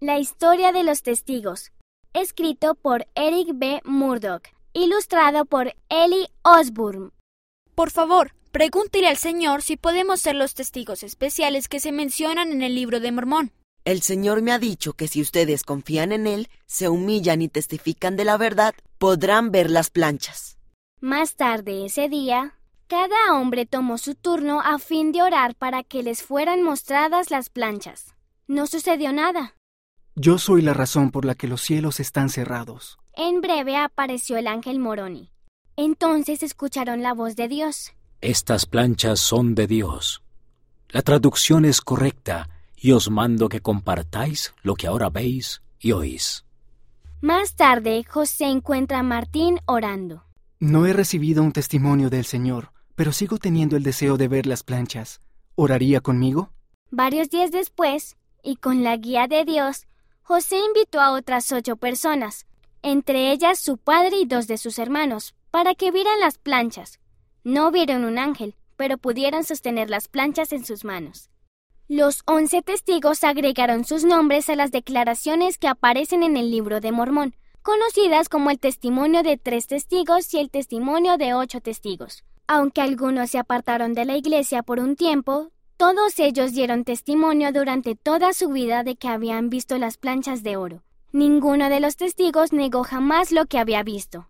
La historia de los testigos. Escrito por Eric B. Murdoch. Ilustrado por Ellie Osborne. Por favor, pregúntele al Señor si podemos ser los testigos especiales que se mencionan en el libro de Mormón. El Señor me ha dicho que si ustedes confían en Él, se humillan y testifican de la verdad, podrán ver las planchas. Más tarde ese día, cada hombre tomó su turno a fin de orar para que les fueran mostradas las planchas. No sucedió nada. Yo soy la razón por la que los cielos están cerrados. En breve apareció el ángel Moroni. Entonces escucharon la voz de Dios. Estas planchas son de Dios. La traducción es correcta y os mando que compartáis lo que ahora veis y oís. Más tarde, José encuentra a Martín orando. No he recibido un testimonio del Señor, pero sigo teniendo el deseo de ver las planchas. ¿Oraría conmigo? Varios días después, y con la guía de Dios, José invitó a otras ocho personas, entre ellas su padre y dos de sus hermanos, para que vieran las planchas. No vieron un ángel, pero pudieron sostener las planchas en sus manos. Los once testigos agregaron sus nombres a las declaraciones que aparecen en el libro de Mormón, conocidas como el testimonio de tres testigos y el testimonio de ocho testigos. Aunque algunos se apartaron de la iglesia por un tiempo, todos ellos dieron testimonio durante toda su vida de que habían visto las planchas de oro. Ninguno de los testigos negó jamás lo que había visto.